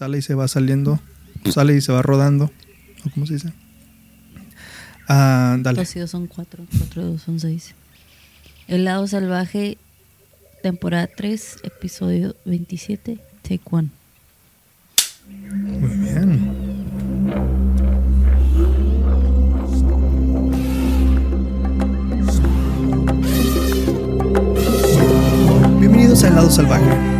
sale y se va saliendo, sale y se va rodando. ¿O ¿Cómo se dice? Ah, dale. Dos y dos son cuatro, cuatro dos son seis. El lado salvaje, temporada 3, episodio 27, take one. Muy bien. Bienvenidos a El Lado Salvaje,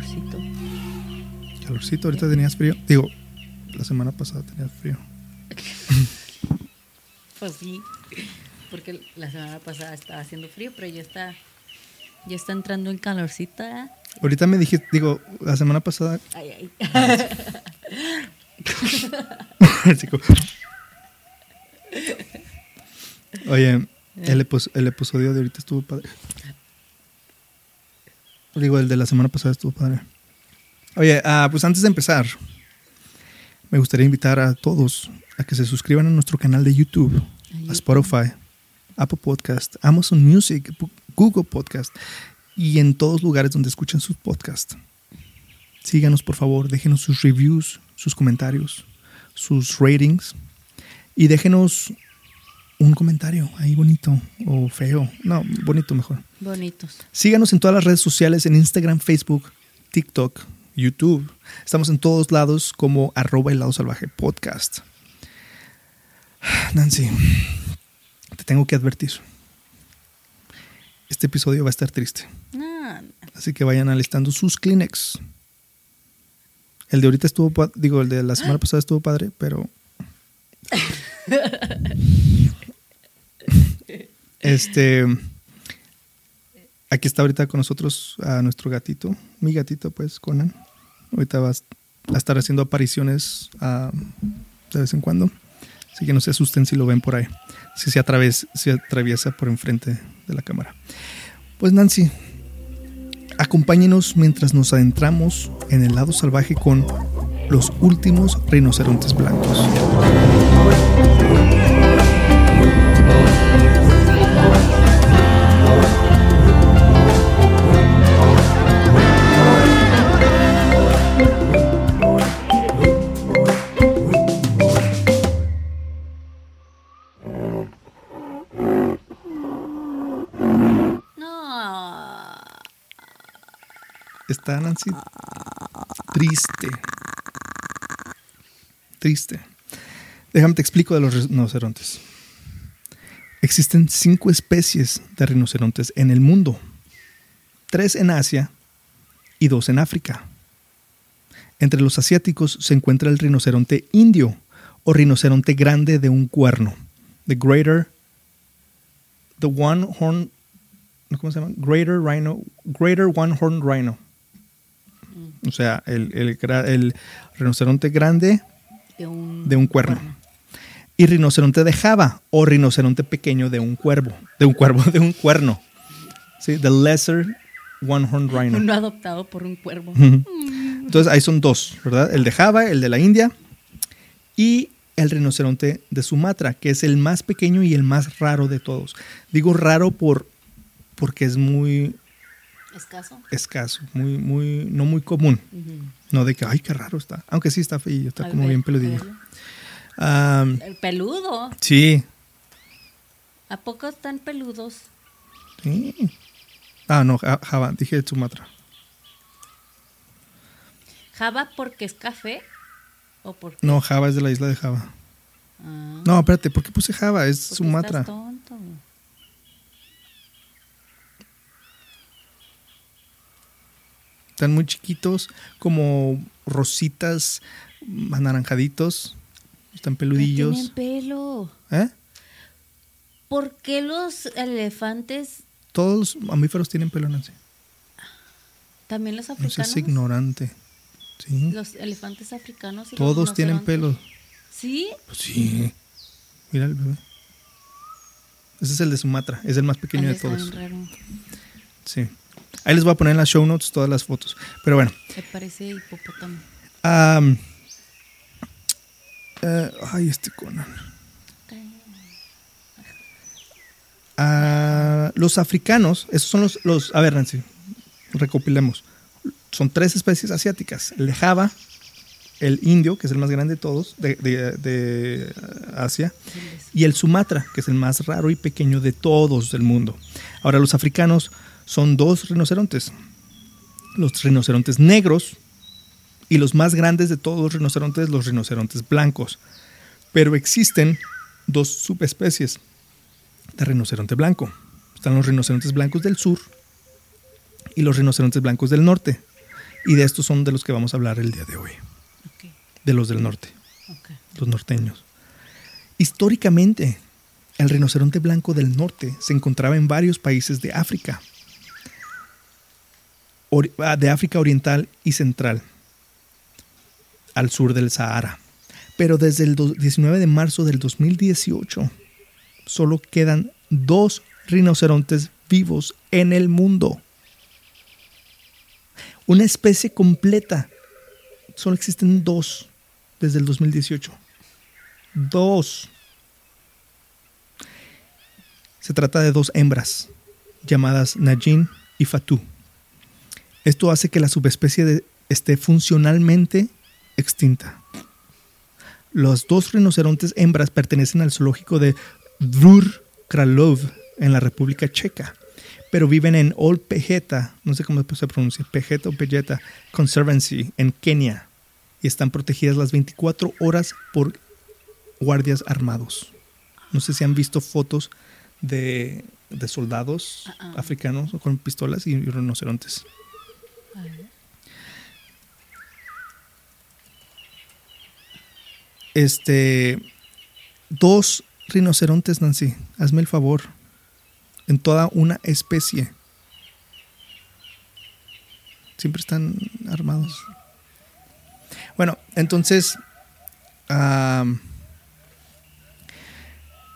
Calorcito. Calorcito, ahorita tenías frío. Digo, la semana pasada tenías frío. Pues sí, porque la semana pasada estaba haciendo frío, pero ya está, ya está entrando en calorcito. ¿eh? Ahorita me dijiste, digo, la semana pasada. Ay, ay. Como- Oye, el, el episodio de ahorita estuvo padre. Digo, el de la semana pasada estuvo padre. Oye, ah, pues antes de empezar, me gustaría invitar a todos a que se suscriban a nuestro canal de YouTube, a Spotify, Apple Podcast, Amazon Music, Google Podcast y en todos lugares donde escuchan sus podcasts. Síganos, por favor, déjenos sus reviews, sus comentarios, sus ratings y déjenos un comentario ahí bonito o feo. No, bonito mejor. Bonitos. Síganos en todas las redes sociales, en Instagram, Facebook, TikTok, YouTube. Estamos en todos lados como arroba helado salvaje podcast. Nancy, te tengo que advertir. Este episodio va a estar triste. No, Así que vayan alistando sus Kleenex. El de ahorita estuvo, digo, el de la semana pasada estuvo padre, pero... Este... Aquí está ahorita con nosotros a nuestro gatito, mi gatito, pues, Conan. Ahorita va a estar haciendo apariciones ah, de vez en cuando. Así que no se asusten si lo ven por ahí. Si se, se atraviesa por enfrente de la cámara. Pues Nancy, Acompáñenos mientras nos adentramos en el lado salvaje con los últimos rinocerontes blancos. Nancy triste. Triste. Déjame te explico de los rinocerontes. Existen cinco especies de rinocerontes en el mundo. Tres en Asia y dos en África. Entre los asiáticos se encuentra el rinoceronte indio o rinoceronte grande de un cuerno. The Greater, the One Horn, ¿cómo se llama? Greater Rhino, Greater One Horn Rhino. O sea, el, el rinoceronte grande De un, de un cuerno. Y rinoceronte de Java o rinoceronte pequeño de un cuervo. De un cuervo, de un cuerno. Sí, the lesser one horn rhino. Uno adoptado por un cuervo. Ujú. Entonces ahí son dos, ¿verdad? El de Java, el de la India y el rinoceronte de Sumatra, que es el más pequeño y el más raro de todos. Digo raro por porque es muy Escaso. escaso, muy muy no muy común. No de que ay, qué raro está, aunque sí está feo, está Al como ver- bien peludillo. El peludo. sí, ¿A poco están peludos? sí. Ah, no, Ja- Java, dije Sumatra. ¿Java porque es café? ¿O porque.? No, Java es de la isla de Java. Ah, No, espérate, ¿por qué puse Java? Es porque Sumatra. estás tonto. Están muy chiquitos, como rositas, anaranjaditos. Están No peludillos. tienen pelo. ¿Eh? ¿Por qué los elefantes, Todos los mamíferos tienen pelo, Nancy. también los No africanos? seas ignorante. Sí. Los elefantes africanos. y los Todos tienen pelo. ¿Sí? Pues sí. Mira el bebé. Ese es el de Sumatra. Es el más pequeño de todos. raro. Sí. Ahí les voy a poner en las show notes todas las fotos. Pero bueno. Me parece hipopótamo. am, eh, ay, este Conan. Ah, los africanos, esos son los, los. A ver, Nancy, recopilemos. Son tres especies asiáticas: el de Java, el indio, que es el más grande de todos, de, ah, Asia, y el Sumatra, que es el más raro y pequeño de todos del mundo. Ahora, los africanos son dos rinocerontes: los rinocerontes negros y los más grandes de todos los rinocerontes, los rinocerontes blancos. Pero existen dos subespecies de rinoceronte blanco. Están los rinocerontes blancos del sur y los rinocerontes blancos del norte. Y de estos son de los que vamos a hablar el día de hoy, de los del norte, los norteños. Históricamente, el rinoceronte blanco del norte se encontraba en varios países de África, ah, de África Oriental y Central, al sur del Sahara. Pero desde el do- 19 de marzo del 2018, solo quedan dos rinocerontes vivos en el mundo. Una especie completa. Solo existen dos desde el 2018. Dos. Se trata de dos hembras llamadas Najin y Fatou. Esto hace que la subespecie esté funcionalmente extinta. Los dos rinocerontes hembras pertenecen al zoológico de Dvůr Králov en la República Checa, pero viven en Old Pejeta, no sé cómo se pronuncia, Pejeta o Pejeta Conservancy en Kenia y están protegidas las 24 horas por guardias armados. No sé si han visto fotos de, de soldados Ah, ah. africanos con pistolas y rinocerontes. A ver. Este, dos rinocerontes, Nancy, hazme el favor, en toda una especie. Siempre están armados. Bueno, entonces, am,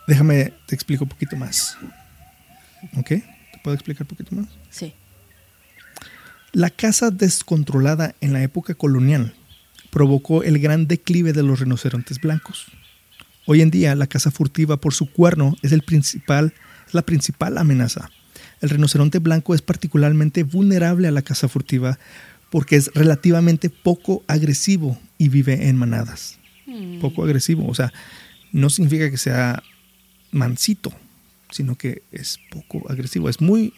déjame, te explico un poquito más. ¿Ok? ¿Te puedo explicar un poquito más? Sí. La caza descontrolada en la época colonial provocó el gran declive de los rinocerontes blancos. Hoy en día, la caza furtiva por su cuerno es, el principal, es la principal amenaza. El rinoceronte blanco es particularmente vulnerable a la caza furtiva porque es relativamente poco agresivo y vive en manadas. Mm. Poco agresivo, o sea, no significa que sea mansito, sino que es poco agresivo. Es muy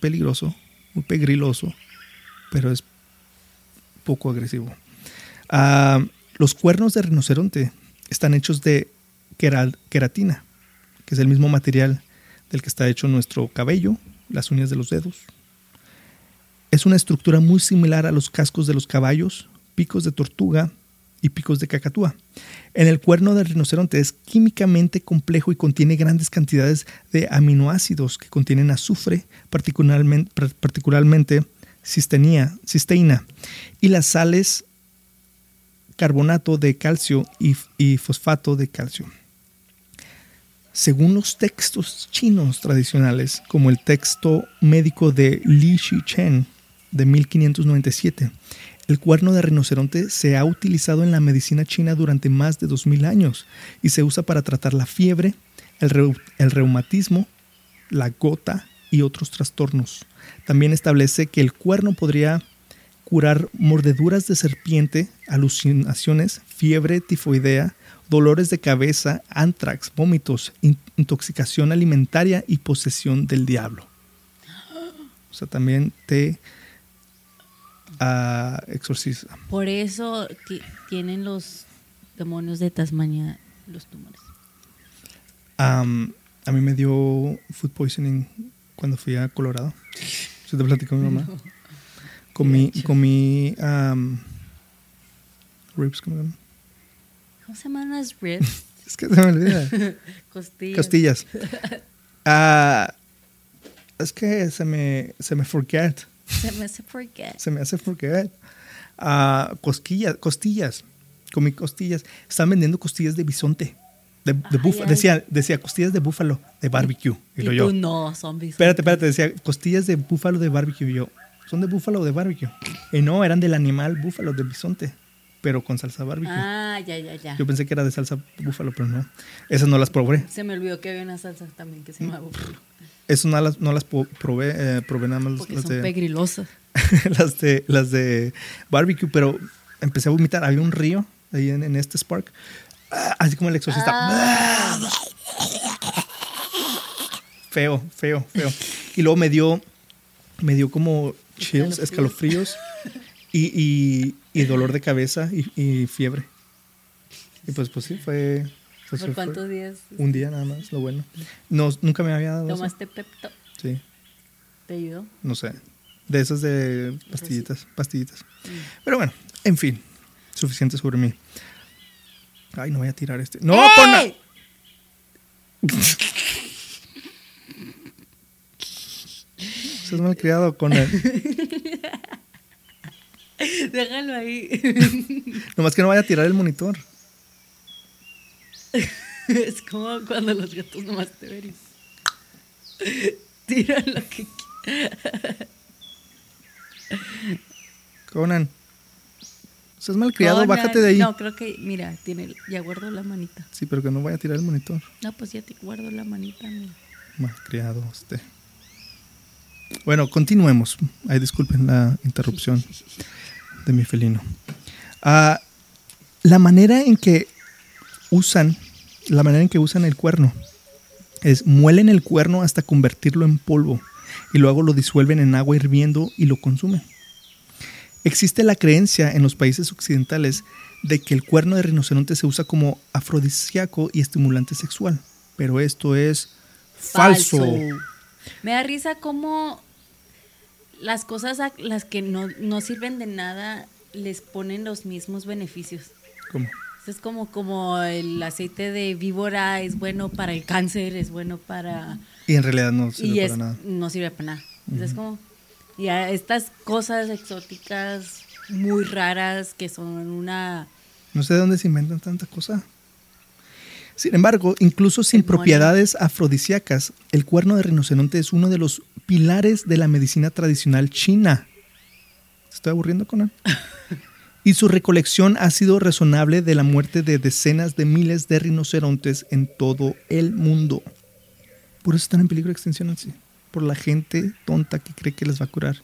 peligroso, muy pegriloso, pero es poco agresivo. Ah, los cuernos de rinoceronte están hechos de queratina, que es el mismo material del que está hecho nuestro cabello, las uñas de los dedos. Es una estructura muy similar a los cascos de los caballos, picos de tortuga y picos de cacatúa. En el cuerno del rinoceronte es químicamente complejo y contiene grandes cantidades de aminoácidos que contienen azufre, particularmente, cistenía, cisteína, y las sales carbonato de calcio y, y fosfato de calcio. Según los textos chinos tradicionales, como el texto médico de Li Shichen de 1597, el cuerno de rinoceronte se ha utilizado en la medicina china durante más de 2000 años y se usa para tratar la fiebre, el, reu- el reumatismo, la gota y otros trastornos. También establece que el cuerno podría curar mordeduras de serpiente, alucinaciones, fiebre tifoidea, dolores de cabeza, antrax, vómitos, in- intoxicación alimentaria y posesión del diablo. O sea, también te ah, exorciza. Por eso ti- tienen los demonios de Tasmania los tumores. Am, a mí me dio food poisoning cuando fui a Colorado. ¿Se te platicó mi mamá? Comí, comí am, ribs, ¿cómo se llama? ¿Cómo se llaman las ribs? Es que se me olvida. Costillas. Costillas. Ah, es que se me, se me forget. Se me hace forget. Se me hace forget. ah, cosquillas, costillas. Comí costillas. Estaban vendiendo costillas de bisonte. De, búfalo. ay. Decía, decía costillas de búfalo de barbecue. Y Y lo tú yo. no, zombies. Espérate, espérate, decía costillas de búfalo de barbecue. Y yo, ¿son de búfalo o de barbecue? Y no, eran del animal búfalo, de bisonte, pero con salsa barbecue. Ah, ya, ya, ya. Yo pensé que era de salsa búfalo, pero no. Esas no las probé. Se me olvidó que había una salsa también que se llama búfalo. Esas no las, no las po- probé, eh, probé nada más Porque las son de, pegrilosas. las, de, las de barbecue, pero empecé a vomitar. Había un río ahí en, en este Spark, Ah, así como el exorcista. Ah. Feo, feo, feo. Y luego me dio, me dio como chills, Escalofríos. escalofríos y, y- y dolor de cabeza y, y fiebre. Y pues, pues sí, fue, pues ¿Por fue cuántos días un día nada más, lo bueno. No, nunca me había dado eso. tomaste Pepto? Sí, ¿Te ayudó? no sé. De esas de pastillitas, pastillitas. Mm. Pero bueno, en fin, suficiente sobre mí. Ay, no voy a tirar este. No, con Estás mal criado con él. Déjalo ahí. Nomás que no vaya a tirar el monitor. es como cuando los gatos nomás te ven. y Tira lo que quieras. Conan. Estás mal criado, Conan. bájate de ahí. No, creo que, mira, tiene, ya guardo la manita. Sí, pero que no vaya a tirar el monitor. No, pues ya te guardo la manita, mira. Mal criado usted. Bueno, continuemos. Ay, disculpen la interrupción de mi felino. Ah, la manera en que usan, la manera en que usan el cuerno es muelen el cuerno hasta convertirlo en polvo y luego lo disuelven en agua hirviendo y lo consumen. Existe la creencia en los países occidentales de que el cuerno de rinoceronte se usa como afrodisíaco y estimulante sexual, pero esto es falso. Me da risa como las cosas a las que no, no sirven de nada les ponen los mismos beneficios. ¿Cómo? Es como, como el aceite de víbora es bueno para el cáncer, es bueno para... Y en realidad no sirve para nada. no sirve para nada. Es como... Y a estas cosas exóticas muy raras que son una... No sé de dónde se inventan tanta cosa. Sin embargo, incluso sin propiedades afrodisíacas, el cuerno de rinoceronte es uno de los pilares de la medicina tradicional china. ¿Te estoy aburriendo con él? Y su recolección ha sido razonable de la muerte de decenas de miles de rinocerontes en todo el mundo. Por eso están en peligro de extinción así. Por la gente tonta que cree que les va a curar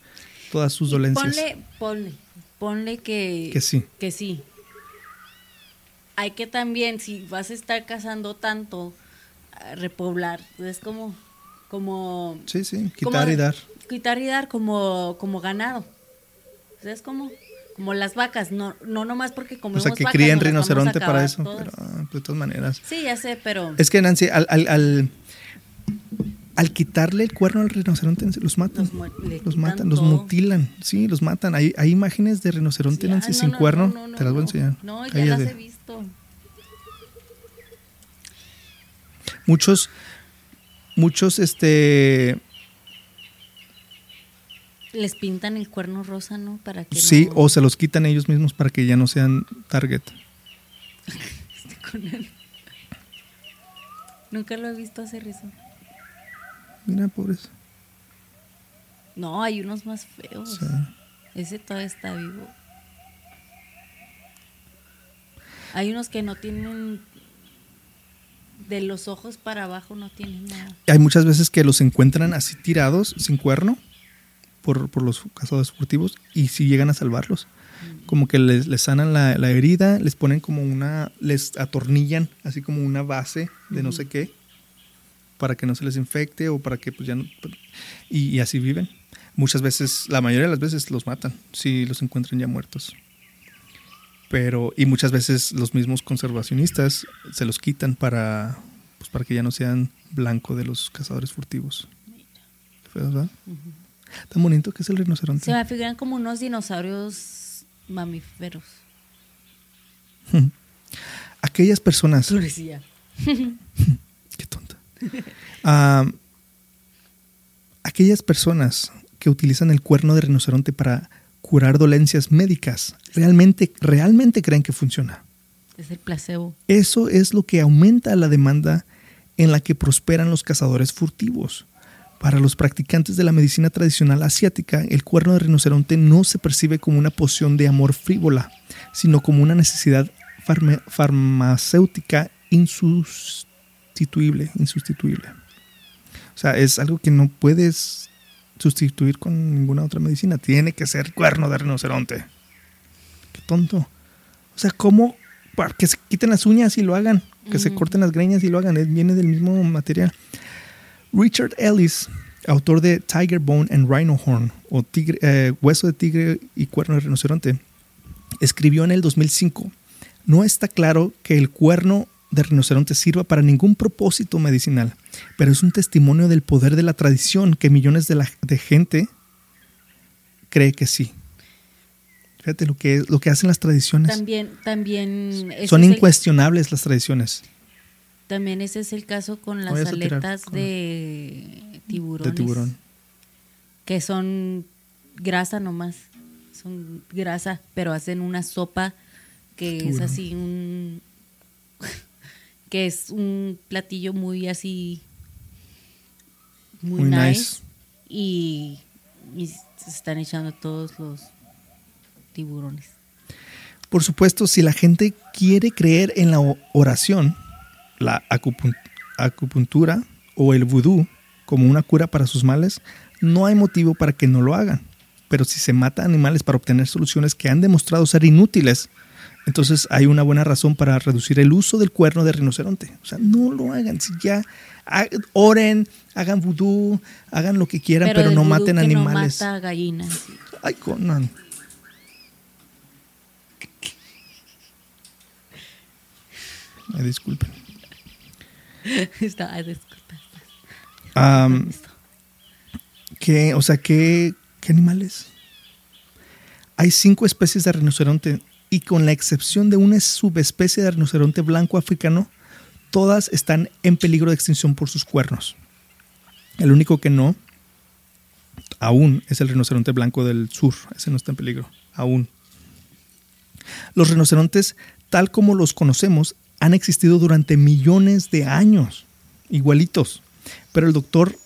todas sus y dolencias. Ponle, ponle, ponle que... Que sí. Que sí. Hay que también, si vas a estar cazando tanto, a repoblar. Es como... como Sí, sí, como- quitar y dar. Quitar y dar como, como ganado. O es como, como las vacas, no, no nomás porque O comemos sea, que vacas, críen rinoceronte para eso. todas. Pero, ah, pues, de todas maneras. Sí, ya sé, pero Es que Nancy, al, al, al, al quitarle el cuerno al rinoceronte, los matan. Los matan, los mutilan. Sí, los matan. Hay, hay imágenes de rinoceronte, Sí, Nancy, ah, no, sin no, cuerno. no, no, Te las voy a enseñar. No, ya Cállate. las he visto. Muchos, muchos, este. Les pintan el cuerno rosa, ¿no? Para que Sí, no o se los quitan ellos mismos para que ya no sean target. esté con él. Nunca lo he visto hacer eso. Mira, pobres. No, hay unos más feos. Sí. Ese todavía está vivo. Hay unos que no tienen. De los ojos para abajo no tienen nada. Hay muchas veces que los encuentran así tirados, sin cuerno, por, por los cazadores furtivos, y si llegan a salvarlos. Como que les, les sanan la, la herida, les ponen como una, les atornillan así como una base de no sé qué, para que no se les infecte o para que pues ya no... Y, y así viven. Muchas veces, la mayoría de las veces los matan, si los encuentran ya muertos. Pero, y muchas veces los mismos conservacionistas se los quitan para, pues, para que ya no sean blanco de los cazadores furtivos. Qué feo, ¿verdad? Tan bonito que es el rinoceronte. Se me figuran como unos dinosaurios mamíferos. Aquellas personas. Pobrecilla. Qué tonta. Ah, aquellas personas que utilizan el cuerno de rinoceronte para curar dolencias médicas. Realmente, realmente creen que funciona. Es el placebo. Eso es lo que aumenta la demanda en la que prosperan los cazadores furtivos. Para los practicantes de la medicina tradicional asiática, el cuerno de rinoceronte no se percibe como una poción de amor frívola, sino como una necesidad farma- farmacéutica insustituible, insustituible. O sea, es algo que no puedes sustituir con ninguna otra medicina. Tiene que ser cuerno de rinoceronte. Qué tonto. O sea, ¿cómo? Para que se quiten las uñas y lo hagan. Que se corten las greñas y lo hagan. Es- Viene del mismo material. Richard Ellis, autor de Tiger Bone and Rhino Horn, o tigre- eh, Hueso de Tigre y Cuerno de Rinoceronte, escribió en el 2005, no está claro que el cuerno de rinoceronte sirva para ningún propósito medicinal, pero es un testimonio del poder de la tradición que millones de, la, de gente cree que sí. Fíjate lo que, lo que hacen las tradiciones. También, también. Son el- incuestionables las tradiciones también ese es el caso con las aletas con- de tiburones. de tiburón. Que son grasa nomás. Son grasa, pero hacen una sopa que es así un. Que es un platillo muy así. Muy, Muy nice. nice. Y, y se están echando todos los tiburones. Por supuesto, si la gente quiere creer en la oración, la acupun- acupuntura o el vudú como una cura para sus males, no hay motivo para que no lo hagan. Pero si se mata animales para obtener soluciones que han demostrado ser inútiles, entonces hay una buena razón para reducir el uso del cuerno de rinoceronte. O sea, no lo hagan. Si ya ha- oren, hagan vudú, hagan lo que quieran, pero, no maten que animales. No mata gallinas. Ay, Conan. Ay, disculpen. Está, ay, disculpa. Am, ¿qué, o sea, ¿qué, ¿qué animales? Hay cinco especies de rinoceronte y con la excepción de una subespecie de rinoceronte blanco africano, todas están en peligro de extinción por sus cuernos. El único que no, aún, es el rinoceronte blanco del sur. Ese no está en peligro, aún. Los rinocerontes, tal como los conocemos, han existido durante millones de años, igualitos. Pero el doctor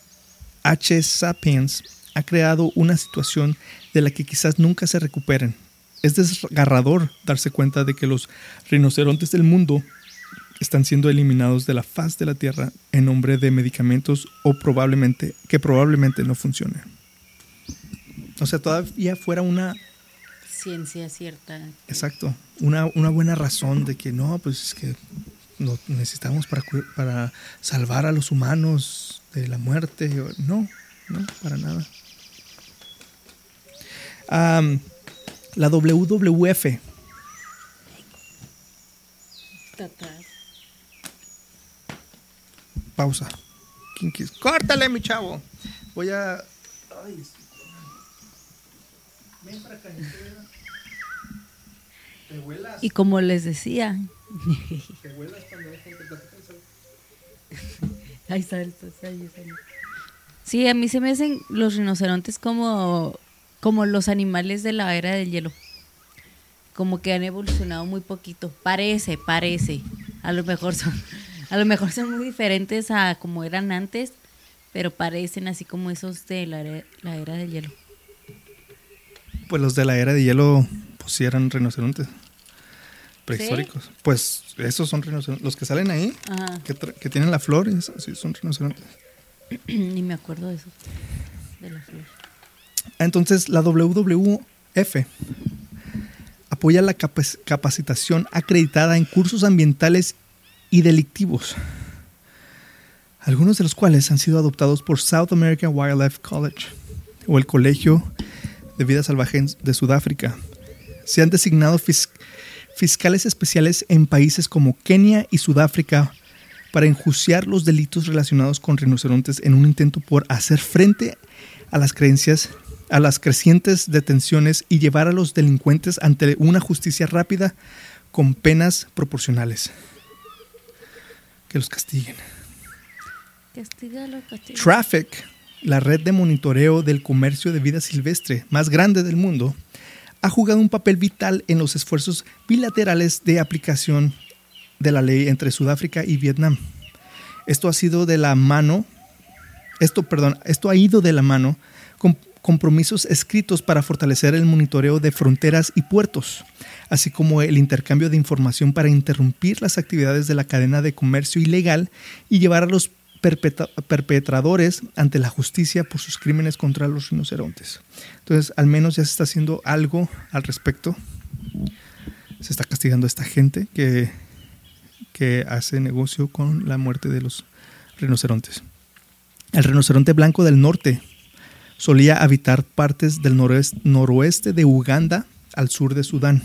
H. Sapiens ha creado una situación de la que quizás nunca se recuperen. Es desgarrador darse cuenta de que los rinocerontes del mundo están siendo eliminados de la faz de la Tierra en nombre de medicamentos o probablemente que probablemente no funcionen. O sea, todavía fuera una Ciencia cierta. Exacto. Una, una buena razón de que no, pues es que lo necesitamos para, para salvar a los humanos de la muerte. No, no, para nada. La WWF, Está atrás. pausa. ¿Quién quis- Córtale, mi chavo. Voy a. Ay, Ven para acá, Te vuelas. Y como les decía, Te vuelas cuando ahí está ahí está el- Sí, a mí se me hacen los rinocerontes como, como los animales de la era del hielo. Como que han evolucionado muy poquito. Parece, parece. A lo mejor son, a lo mejor son muy diferentes a como eran antes, pero parecen así como esos de la era, la era del hielo. Pues los de la era de hielo, pues sí eran rinocerontes prehistóricos. Pues esos son rinocerontes. Los que salen ahí, que, que tienen la flor, esos sí son rinocerontes. Ni me acuerdo de eso. De la flor. Entonces, la WWF apoya la capac- capacitación acreditada en cursos ambientales y delictivos, algunos de los cuales han sido adoptados por South American Wildlife College o el Colegio de Vida Salvaje de Sudáfrica. Se han designado fis- fiscales especiales en países como Kenia y Sudáfrica para enjuiciar los delitos relacionados con rinocerontes en un intento por hacer frente a las creencias, a las crecientes detenciones y llevar a los delincuentes ante una justicia rápida con penas proporcionales. Que los castiguen. Castígalo. Traffic, la red de monitoreo del comercio de vida silvestre más grande del mundo, ha jugado un papel vital en los esfuerzos bilaterales de aplicación de la ley entre Sudáfrica y Vietnam. Esto ha sido de la mano, esto, perdón, esto ha ido de la mano con compromisos escritos para fortalecer el monitoreo de fronteras y puertos, así como el intercambio de información para interrumpir las actividades de la cadena de comercio ilegal y llevar a los perpetradores ante la justicia por sus crímenes contra los rinocerontes. Entonces, al menos ya se está haciendo algo al respecto. Se está castigando a esta gente que, que hace negocio con la muerte de los rinocerontes. El rinoceronte blanco del norte solía habitar partes del noroeste, de Uganda al sur de Sudán.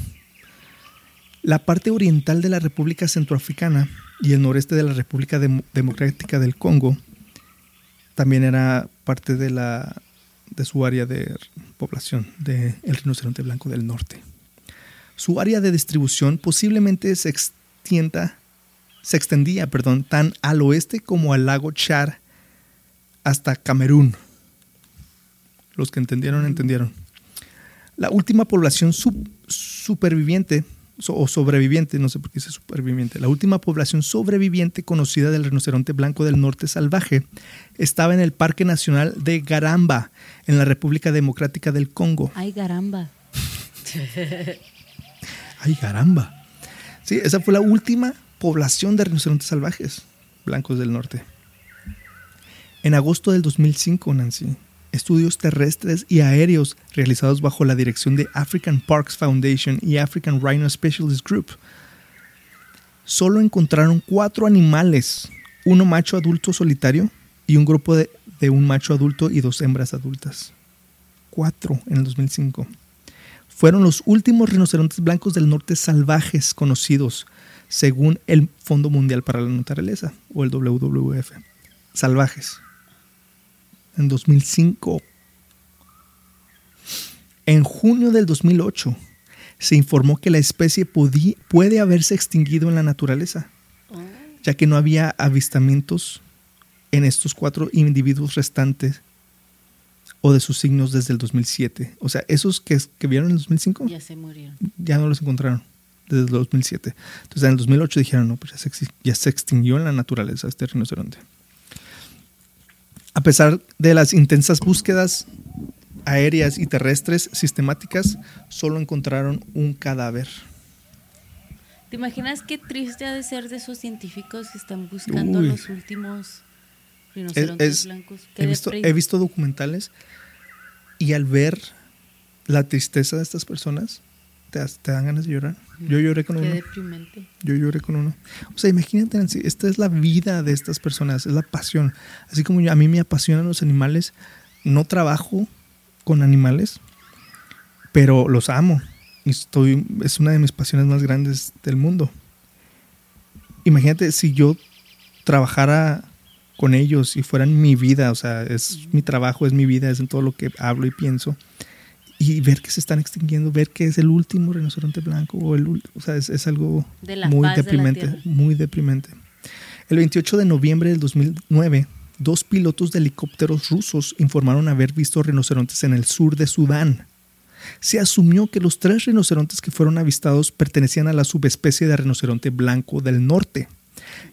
La parte oriental de la República Centroafricana y el noreste de la República Democrática del Congo también era parte de, su área de población del rinoceronte blanco del norte. Su área de distribución posiblemente se extienda, se extendía perdón, tan al oeste como al lago Chad hasta Camerún. Los que entendieron, entendieron. La última población superviviente o sobreviviente, no sé por qué dice superviviente, la última población sobreviviente conocida del rinoceronte blanco del norte salvaje estaba en el Parque Nacional de Garamba, en la República Democrática del Congo. Ay, Garamba. Ay, Garamba. Sí, esa fue la última población de rinocerontes salvajes blancos del norte. En agosto del 2005, Nancy, estudios terrestres y aéreos realizados bajo la dirección de African Parks Foundation y African Rhino Specialist Group. Solo encontraron cuatro animales, uno macho adulto solitario y un grupo de, un macho adulto y dos hembras adultas. Cuatro en el 2005. Fueron los últimos rinocerontes blancos del norte salvajes conocidos, según el Fondo Mundial para la Naturaleza, o el WWF. Salvajes en 2005. En junio del 2008 se informó que la especie puede haberse extinguido en la naturaleza, oh. ya que no había avistamientos en estos cuatro individuos restantes o de sus signos desde el 2007. O sea, esos que, que vieron en el 2005 ya se murieron. Ya no los encontraron desde el 2007. Entonces en el 2008 dijeron, no, pues ya se, ya se extinguió en la naturaleza este rinoceronte. A pesar de las intensas búsquedas aéreas y terrestres sistemáticas, solo encontraron un cadáver. ¿Te imaginas qué triste ha de ser de esos científicos que están buscando los últimos rinocerontes blancos? He visto, he visto documentales y al ver la tristeza de estas personas, te, dan ganas de llorar. Yo lloré con Qué uno. deprimente. Yo lloré con uno. O sea, imagínate, esta es la vida de estas personas, es la pasión. Así como a mí me apasionan los animales, no trabajo con animales, pero los amo. Y estoy, es una de mis pasiones más grandes del mundo. Imagínate si yo trabajara con ellos y fueran mi vida, o sea, es mi trabajo, es mi vida, es en todo lo que hablo y pienso y ver que se están extinguiendo, ver que es el último rinoceronte blanco, o, el, o sea, es, algo muy deprimente, muy deprimente. El 28 de noviembre del 2009, dos pilotos de helicópteros rusos informaron haber visto rinocerontes en el sur de Sudán. Se asumió que los tres rinocerontes que fueron avistados pertenecían a la subespecie de rinoceronte blanco del norte,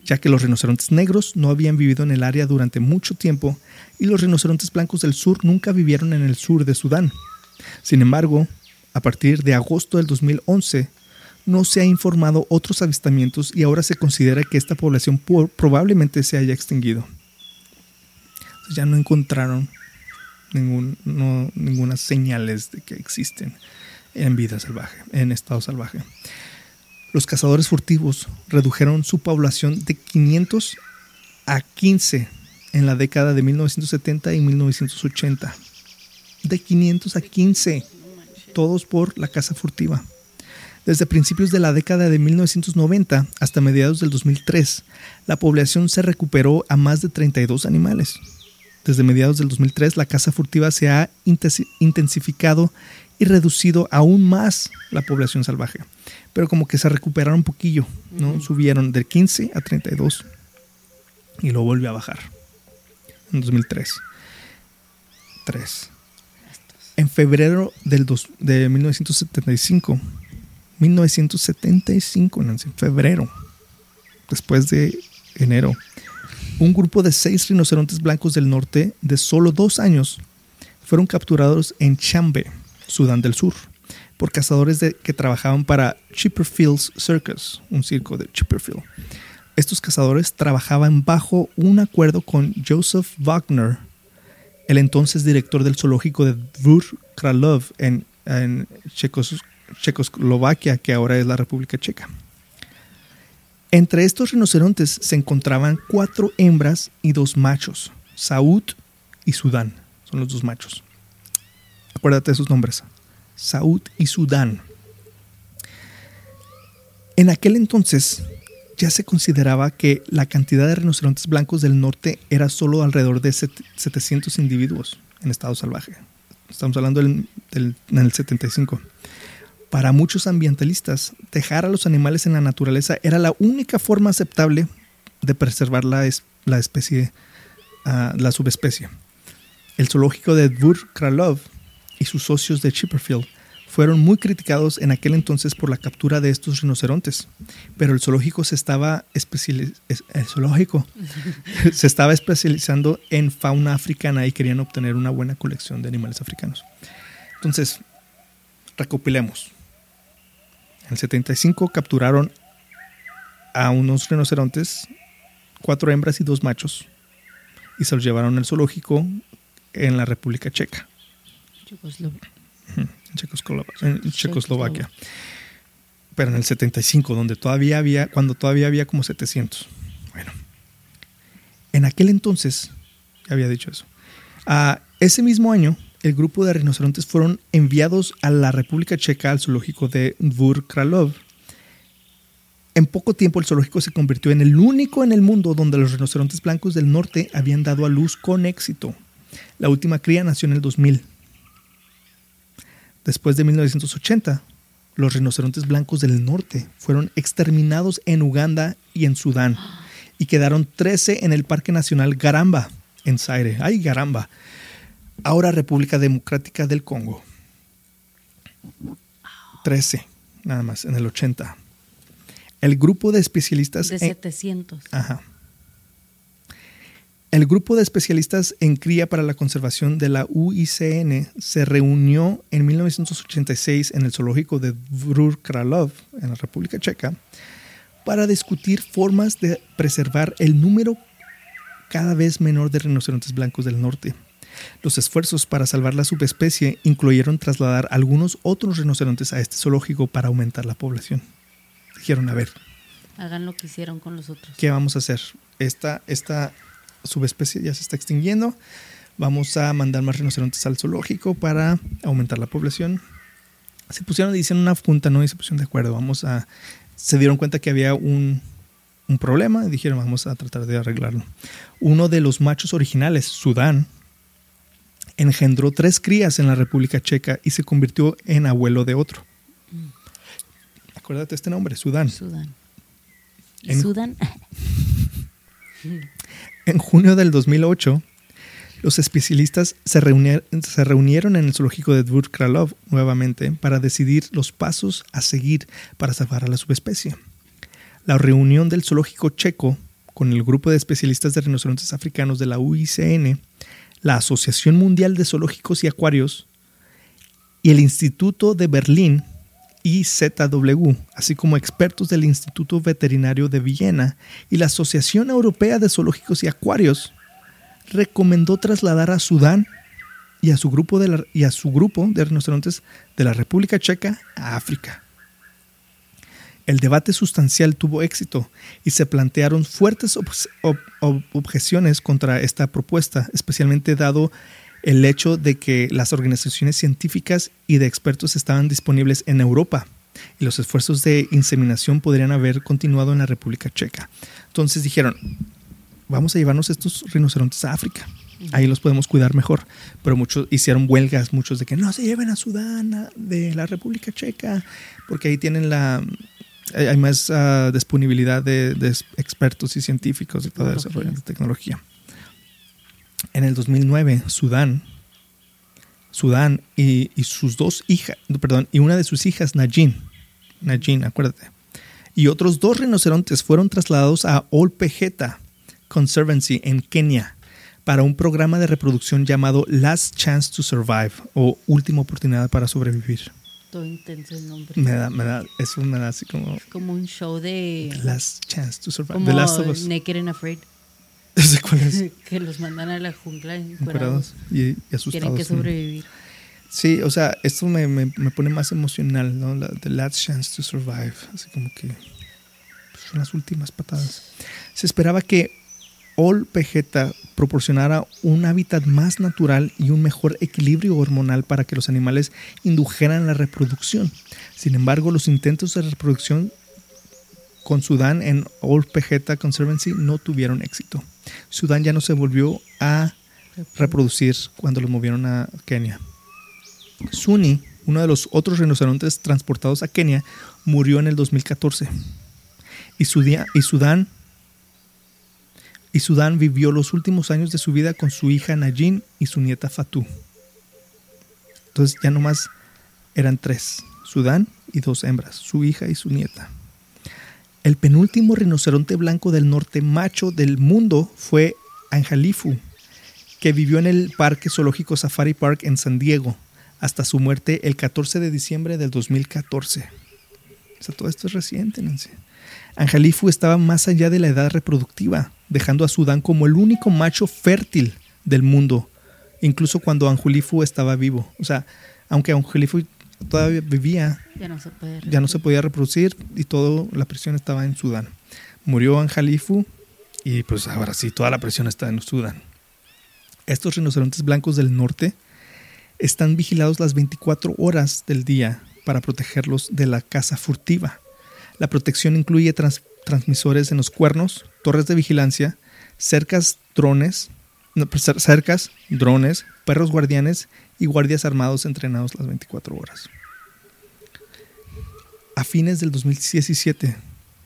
ya que los rinocerontes negros no habían vivido en el área durante mucho tiempo y los rinocerontes blancos del sur nunca vivieron en el sur de Sudán. Sin embargo, a partir de agosto del 2011, no se ha informado otros avistamientos y ahora se considera que esta población probablemente se haya extinguido. Ya no encontraron ninguna señales de que existen en vida salvaje, en estado salvaje. Los cazadores furtivos redujeron su población de 500 a 15 en la década de 1970 y 1980 de 500 a 15, todos por la caza furtiva. Desde principios de la década de 1990 hasta mediados del 2003, la población se recuperó a más de 32 animales. Desde mediados del 2003, la caza furtiva se ha intensificado y reducido aún más la población salvaje. Pero como que se recuperaron un poquillo, ¿no? Subieron de 15 a 32 y luego volvió a bajar en 2003. 3. En febrero del de 1975, 1975, Nancy, febrero, después de enero, un grupo de seis rinocerontes blancos del norte de solo dos años fueron capturados en Chambe, Sudán del Sur, por cazadores que trabajaban para Chipperfield's Circus, un circo de Chipperfield. Estos cazadores trabajaban bajo un acuerdo con Joseph Wagner, el entonces director del zoológico de Dvor Kralov en, en Checos- Checoslovaquia, que ahora es la República Checa. Entre estos rinocerontes se encontraban cuatro hembras y dos machos, Saúd y Sudán, son los dos machos. Acuérdate de sus nombres, Saúd y Sudán. En aquel entonces ya se consideraba que la cantidad de rinocerontes blancos del norte era solo alrededor de set- 700 individuos en estado salvaje. Estamos hablando del, del- en el 75. Para muchos ambientalistas, dejar a los animales en la naturaleza era la única forma aceptable de preservar la, es- la especie, ah, la subespecie. El zoológico de Dvor Kralov y sus socios de Chipperfield fueron muy criticados en aquel entonces por la captura de estos rinocerontes, pero el zoológico se estaba el zoológico se estaba especializando en fauna africana y querían obtener una buena colección de animales africanos. Entonces, recopilemos. En el 75 capturaron a unos rinocerontes, cuatro hembras y dos machos, y se los llevaron al zoológico en la República Checa, en Checoslo- en Checoslovaquia. Pero en el 75, donde todavía había, cuando todavía había como 700. Bueno, en aquel entonces, ya había dicho eso, a ese mismo año, el grupo de rinocerontes fueron enviados a la República Checa al zoológico de Dvor Kralov. En poco tiempo el zoológico se convirtió en el único en el mundo donde los rinocerontes blancos del norte habían dado a luz con éxito. La última cría nació en el 2000. Después de 1980, los rinocerontes blancos del norte fueron exterminados en Uganda y en Sudán y quedaron 13 en el Parque Nacional Garamba, en Zaire. ¡Ay, Garamba! Ahora República Democrática del Congo. 13, nada más, en el 80. El grupo de especialistas... De en- 700. Ajá. El grupo de especialistas en cría para la conservación de la UICN se reunió en 1986 en el zoológico de Dvor Kralov, en la República Checa, para discutir formas de preservar el número cada vez menor de rinocerontes blancos del norte. Los esfuerzos para salvar la subespecie incluyeron trasladar algunos otros rinocerontes a este zoológico para aumentar la población. Dijeron, a ver, Hagan lo que hicieron con los otros. ¿qué vamos a hacer? Esta, esta subespecie ya se está extinguiendo. Vamos a mandar más rinocerontes al zoológico para aumentar la población. Se pusieron, dicen una junta, ¿no? Y se pusieron de acuerdo. Vamos a. Se dieron cuenta que había un, un problema y dijeron, vamos a tratar de arreglarlo. Uno de los machos originales, Sudán, engendró tres crías en la República Checa y se convirtió en abuelo de otro. Acuérdate este nombre, Sudán. Sudán. ¿Y En- Sudán? En junio del 2008, los especialistas se, reunier- se reunieron en el zoológico de Dvor Kralov nuevamente para decidir los pasos a seguir para salvar a la subespecie. La reunión del zoológico checo con el grupo de especialistas de rinocerontes africanos de la UICN, la Asociación Mundial de Zoológicos y Acuarios y el Instituto de Berlín IZW, así como expertos del Instituto Veterinario de Viena y la Asociación Europea de Zoológicos y Acuarios, recomendó trasladar a Sudán y a su grupo de, la- y a su grupo de rinocerontes de la República Checa a África. El debate sustancial tuvo éxito y se plantearon fuertes objeciones contra esta propuesta, especialmente dado el hecho de que las organizaciones científicas y de expertos estaban disponibles en Europa y los esfuerzos de inseminación podrían haber continuado en la República Checa. Entonces dijeron, vamos a llevarnos estos rinocerontes a África. Ahí los podemos cuidar mejor. Pero muchos hicieron huelgas, muchos de que no se lleven a Sudán, a- de la República Checa, porque ahí tienen la... Hay más ah, disponibilidad de, de expertos y científicos y todo desarrollo de tecnología. En el 2009, Sudán Sudán y, y sus dos hijas, perdón, y una de sus hijas, Najin. Najin, acuérdate. Y otros dos rinocerontes fueron trasladados a Olpejeta Conservancy en Kenia para un programa de reproducción llamado Last Chance to Survive o Última Oportunidad para Sobrevivir. Todo intenso el nombre. Me da, me da, eso me da así como Es como un show de. Last Chance to Survive. Como The Last of Us. Naked and Afraid. ¿Ese cuál es? que los mandan a la jungla Encuerados y, y Tienen asustados. que sobrevivir. Sí, o sea, esto me, me- me pone más emocional, ¿no? La, the last chance to survive. Así como que pues, son las últimas patadas. Se esperaba que All Vegeta proporcionara un hábitat más natural y un mejor equilibrio hormonal para que los animales indujeran la reproducción. Sin embargo, los intentos de reproducción con Sudán en All Vegeta Conservancy no tuvieron éxito. Sudán ya no se volvió a reproducir cuando los movieron a Kenia. Suni, uno de los otros rinocerontes transportados a Kenia, murió en el 2014. Y, Sudán y Sudán vivió los últimos años de su vida con su hija Najin y su nieta Fatou. Entonces ya nomás eran tres, Sudán y dos hembras, su hija y su nieta. El penúltimo rinoceronte blanco del norte macho del mundo fue Anjalifu, que vivió en el Parque Zoológico Safari Park en San Diego hasta su muerte el 14 de diciembre del 2014. O sea, todo esto es reciente, Nancy. Angelifu estaba más allá de la edad reproductiva, dejando a Sudán como el único macho fértil del mundo, incluso cuando Angelifu estaba vivo. O sea, aunque Angelifu todavía vivía, Ya no se puede. ya no se podía reproducir y toda la presión estaba en Sudán. Murió Angelifu y pues ahora sí, toda la presión está en Sudán. Estos rinocerontes blancos del norte están vigilados las 24 horas del día para protegerlos de la caza furtiva. La protección incluye trans- transmisores en los cuernos, torres de vigilancia, cercas, drones, no, pues, cer- cercas, drones, perros guardianes y guardias armados entrenados las 24 horas. A fines del 2017,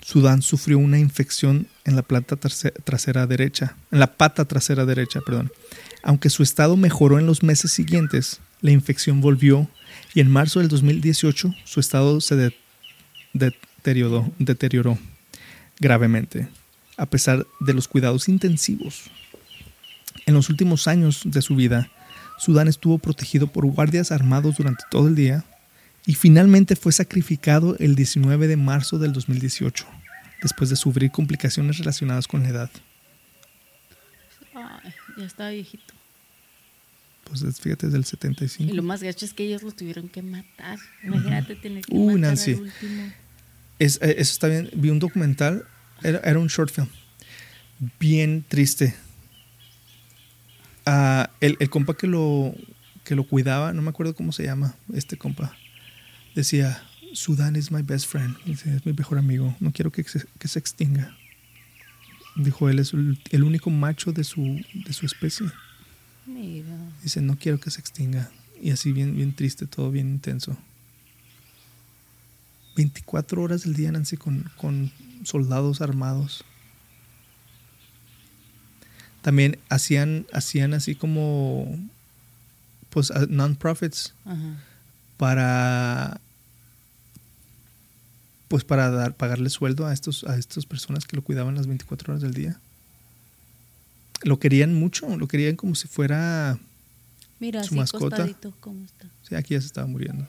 Sudán sufrió una infección en la planta trasera derecha, en la pata trasera derecha, perdón. Aunque su estado mejoró en los meses siguientes, la infección volvió y en marzo del 2018 su estado se de- deterioró, deterioró gravemente, a pesar de los cuidados intensivos. En los últimos años de su vida, Sudán estuvo protegido por guardias armados durante todo el día y finalmente fue sacrificado el 19 de marzo del 2018, después de sufrir complicaciones relacionadas con la edad. Ay, ya estaba viejito. Pues es- fíjate, es del Y 75. lo más gacho es que ellos lo tuvieron que matar. Imagínate tener que Uy, matar Nancy. al último. Es- eh, eso está bien. Vi un documental, era, era un short film, bien triste. Ah, el, el compa que lo, que lo cuidaba, no me acuerdo cómo se llama, este compa, decía, Sudán is my best friend, Dice, es mi mejor amigo, no quiero que se, que se extinga. Dijo él, es el, el único macho de su, de su especie. Mira. Dice, no quiero que se extinga. Y así bien, bien triste, todo bien intenso. 24 horas del día, Nancy, con, con soldados armados. También hacían, hacían así como pues non-profits Ajá. para pues para dar, pagarle sueldo a estos a estas personas que lo cuidaban las 24 horas del día. Lo querían mucho, lo querían como si fuera Mira, Su así mascota. ¿cómo está? Sí, aquí ya se estaba muriendo.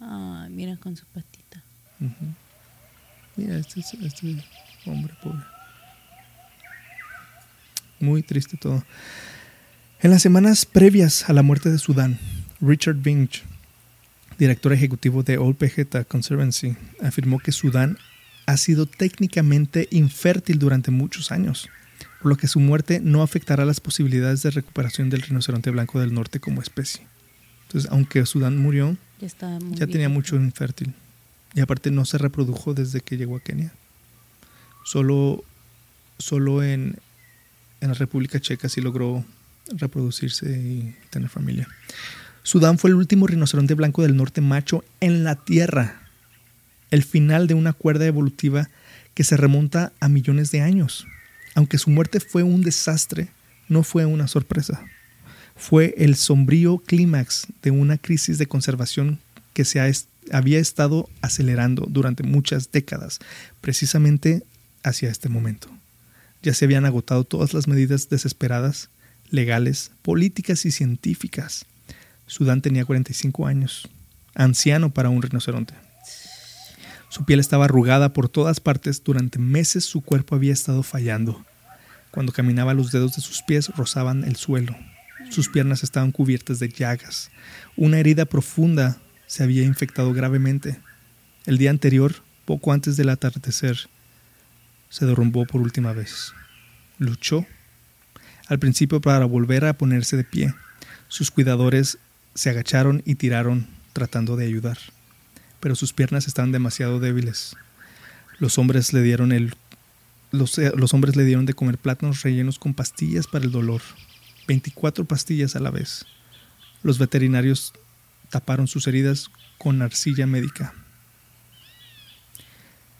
Ay, mira con su patita. Mira, este, es- este hombre pobre. Muy triste todo. En las semanas previas a la muerte de Sudán, Richard Binge, director ejecutivo de Old Vegeta Conservancy, afirmó que Sudán ha sido técnicamente infértil durante muchos años, por lo que su muerte no afectará las posibilidades de recuperación del rinoceronte blanco del norte como especie. Entonces, aunque Sudán murió, Ya tenía mucho infértil. Y aparte no se reprodujo desde que llegó a Kenia. Solo, solo en, en la República Checa sí logró reproducirse y tener familia. Sudán fue el último rinoceronte blanco del norte macho en la Tierra. El final de una cuerda evolutiva que se remonta a millones de años. Aunque su muerte fue un desastre, no fue una sorpresa. fue el sombrío clímax de una crisis de conservación que se había estado acelerando durante muchas décadas, precisamente hacia este momento. Ya se habían agotado todas las medidas desesperadas, legales, políticas y científicas. Sudán tenía 45 años, anciano para un rinoceronte. Su piel estaba arrugada por todas partes, durante meses su cuerpo había estado fallando. Cuando caminaba los dedos de sus pies rozaban el suelo. Sus piernas estaban cubiertas de llagas. Una herida profunda se había infectado gravemente. El día anterior, poco antes del atardecer, se derrumbó por última vez. Luchó. Al principio para volver a ponerse de pie. Sus cuidadores se agacharon y tiraron tratando de ayudar. Pero sus piernas estaban demasiado débiles. Los hombres le dieron el los, eh, los, hombres le dieron de comer plátanos rellenos con pastillas para el dolor, 24 pastillas a la vez. Los veterinarios taparon sus heridas con arcilla médica.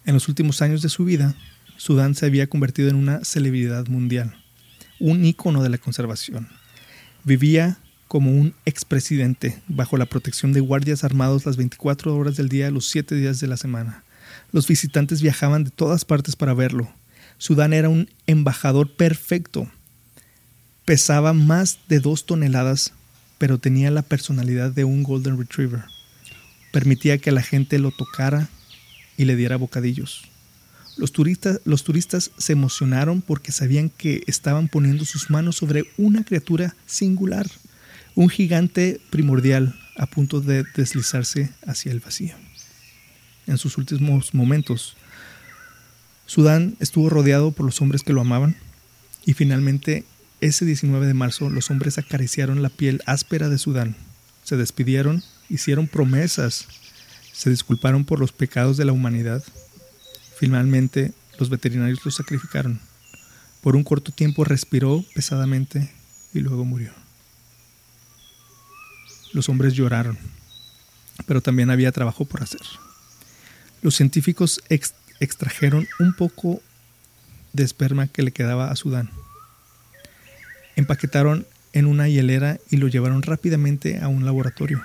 En los últimos años de su vida, Sudán se había convertido en una celebridad mundial, un ícono de la conservación. Vivía como un expresidente bajo la protección de guardias armados las 24 horas del día, los 7 días de la semana. Los visitantes viajaban de todas partes para verlo, Sudán era un embajador perfecto. Pesaba más de dos toneladas, pero tenía la personalidad de un Golden Retriever. Permitía que la gente lo tocara y le diera bocadillos. Los turistas, los turistas se emocionaron porque sabían que estaban poniendo sus manos sobre una criatura singular, un gigante primordial a punto de deslizarse hacia el vacío. En sus últimos momentos, Sudán estuvo rodeado por los hombres que lo amaban y finalmente ese 19 de marzo los hombres acariciaron la piel áspera de Sudán, se despidieron, hicieron promesas, se disculparon por los pecados de la humanidad. Finalmente los veterinarios lo sacrificaron. Por un corto tiempo respiró pesadamente y luego murió. Los hombres lloraron, pero también había trabajo por hacer. Los científicos extrajeron un poco de esperma que le quedaba a Sudán. Empaquetaron en una hielera y lo llevaron rápidamente a un laboratorio.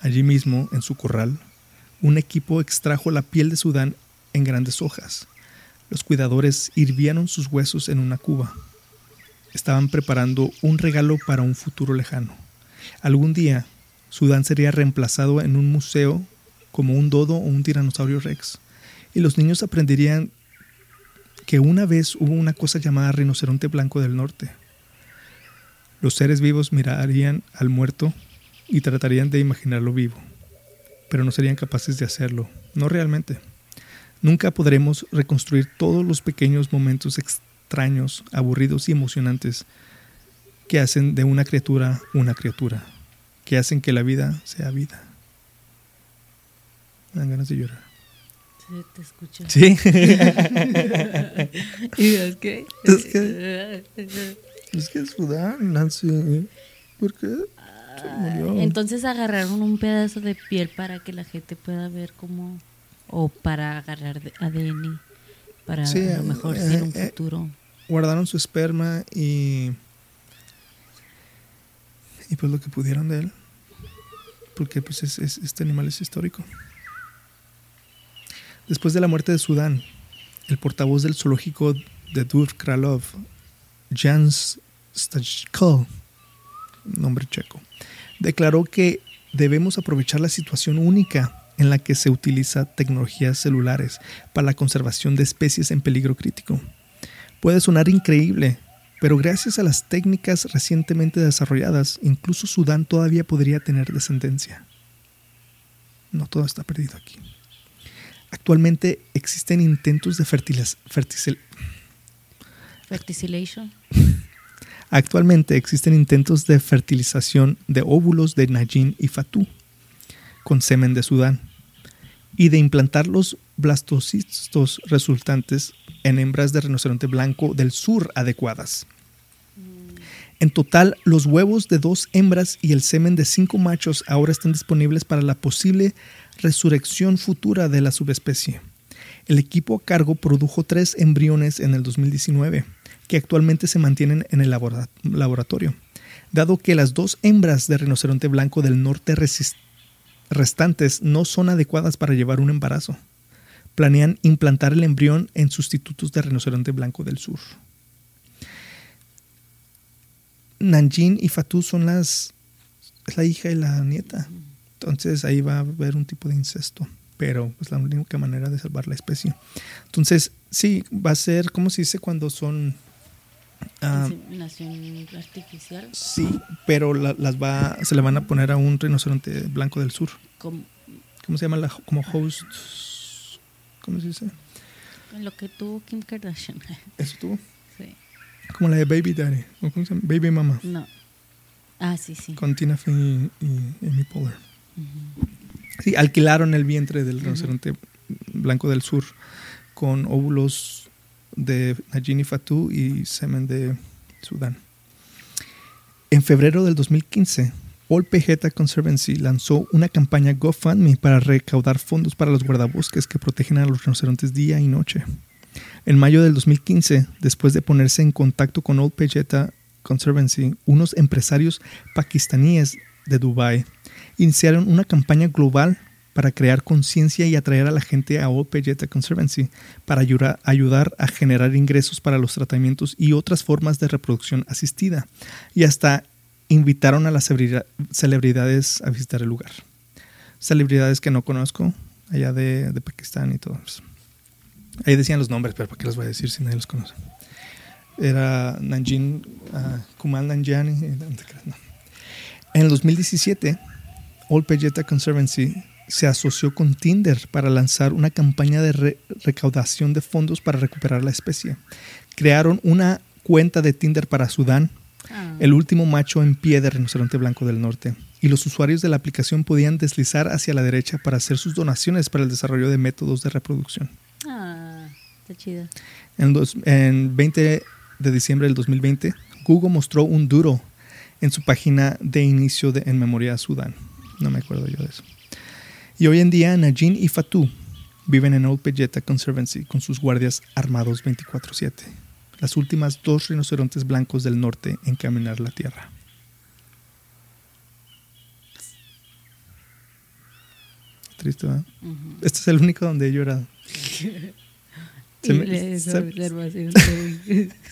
Allí mismo, en su corral, un equipo extrajo la piel de Sudán en grandes hojas. Los cuidadores hirvieron sus huesos en una cuba. Estaban preparando un regalo para un futuro lejano. Algún día, Sudán sería reemplazado en un museo como un dodo o un tiranosaurio rex y los niños aprenderían que una vez hubo una cosa llamada rinoceronte blanco del norte. Los seres vivos mirarían al muerto y tratarían de imaginarlo vivo, pero no serían capaces de hacerlo, no realmente. Nunca podremos reconstruir todos los pequeños momentos extraños, aburridos y emocionantes que hacen de una criatura una criatura, que hacen que la vida sea vida. Me dan ganas de llorar te escucho. Sí. ¿Y es que? Es que. Es que Sudán, Nancy. ¿Por qué? Entonces agarraron un pedazo de piel para que la gente pueda ver cómo. O para agarrar ADN. Para a lo mejor eh, un eh, futuro. guardaron su esperma y. Y pues lo que pudieron de él. Porque pues es, este animal es histórico. Después de la muerte de Sudán, el portavoz del zoológico de Dur Kralov, Jans Stajkal, nombre checo, declaró que debemos aprovechar la situación única en la que se utiliza tecnologías celulares para la conservación de especies en peligro crítico. Puede sonar increíble, pero gracias a las técnicas recientemente desarrolladas, incluso Sudán todavía podría tener descendencia. No todo está perdido aquí. Actualmente existen intentos de fertilización. Actualmente existen intentos de fertilización de óvulos de Najin y Fatu con semen de Sudán y de implantar los blastocistos resultantes en hembras de rinoceronte blanco del sur adecuadas. En total, los huevos de dos hembras y el semen de cinco machos ahora están disponibles para la posible resurrección futura de la subespecie. El equipo a cargo produjo tres embriones en el 2019, que actualmente se mantienen en el laboratorio. Dado que las dos hembras de rinoceronte blanco del norte restantes no son adecuadas para llevar un embarazo, planean implantar el embrión en sustitutos de rinoceronte blanco del sur. Nanjin y Fatou son las es la hija y la nieta. Entonces ahí va a haber un tipo de incesto, pero es la única manera de salvar la especie. Entonces, sí, va a ser, ¿cómo se dice cuando son Ah, artificial. Sí, pero las va, se le van a poner a un rinoceronte blanco del sur. ¿Cómo, se llama? La, como host. ¿Cómo se dice? Lo que tuvo Kim Kardashian. ¿Eso tuvo? Sí. Como la de Baby Daddy. ¿Cómo se llama? Baby Mama. No. Ah, sí, sí. Con Tina Fey y, Amy Poehler. Sí, alquilaron el vientre del rinoceronte blanco del sur con óvulos de Najini Fatou y semen de Sudán. En febrero del 2015, All Pejeta Conservancy lanzó una campaña GoFundMe para recaudar fondos para los guardabosques que protegen a los rinocerontes día y noche. En mayo del 2015, después de ponerse en contacto con Old Pejeta Conservancy, unos empresarios pakistaníes de Dubái iniciaron una campaña global para crear conciencia y atraer a la gente a Old Conservancy para ayudar, a generar ingresos para los tratamientos y otras formas de reproducción asistida. Y hasta invitaron a las celebridades a visitar el lugar. Celebridades que no conozco, allá de, Pakistán y todo. Ahí decían los nombres, pero ¿para qué los voy a decir si nadie los conoce? Era Nanjin, uh, Kumal Nanjiani. En el 2017, Old Pejeta Conservancy se asoció con Tinder para lanzar una campaña de recaudación de fondos para recuperar la especie. Crearon una cuenta de Tinder para Sudán, ah. el último macho en pie de rinoceronte blanco del norte, y los usuarios de la aplicación podían deslizar hacia la derecha para hacer sus donaciones para el desarrollo de métodos de reproducción. Ah, está chido. En, en 20 de diciembre del 2020, Google mostró un duro en su página de inicio de En Memoria Sudán. No me acuerdo yo de eso. Y hoy en día Najin y Fatou viven en Old Pejeta Conservancy con sus guardias armados 24/7, las últimas dos rinocerontes blancos del norte en caminar la tierra. Triste, ¿verdad? Este es el único donde he llorado. se me, Se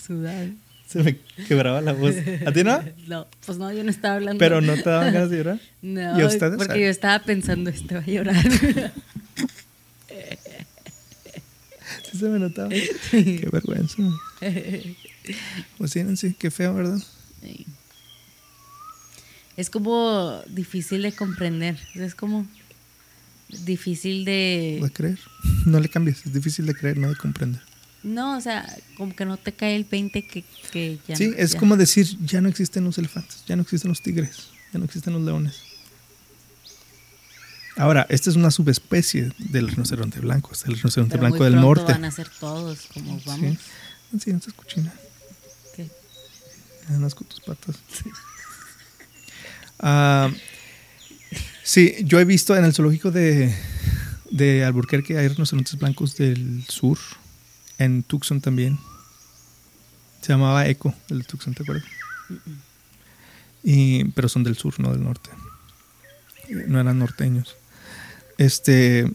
me quebraba la voz. ¿A ti no? No, pues no, yo no estaba hablando. ¿Pero no te daban ganas de llorar? No, porque yo estaba pensando, este va a llorar. sí se me notaba. Qué vergüenza. Pues sí, sí, qué feo, ¿verdad? Es como difícil de comprender. Es como difícil de... De creer. No le cambies. Es difícil de creer, no de comprender. No, o sea, como que no te cae el 20 que, que ya. Sí, es como decir, ya no existen los elefantes, ya no existen los tigres, ya no existen los leones. Ahora, esta es una subespecie del rinoceronte blanco, es el rinoceronte blanco del norte. van a ser todos, como vamos. Sí, no se escuchina. ¿Qué? Andas con tus patas. Ah, sí, yo he visto en el zoológico de, de Alburquerque hay rinocerontes blancos del sur en Tucson también. Se llamaba Eco, el de Tucson, ¿te acuerdas? Y, pero son del sur, no del norte. No eran norteños. Este.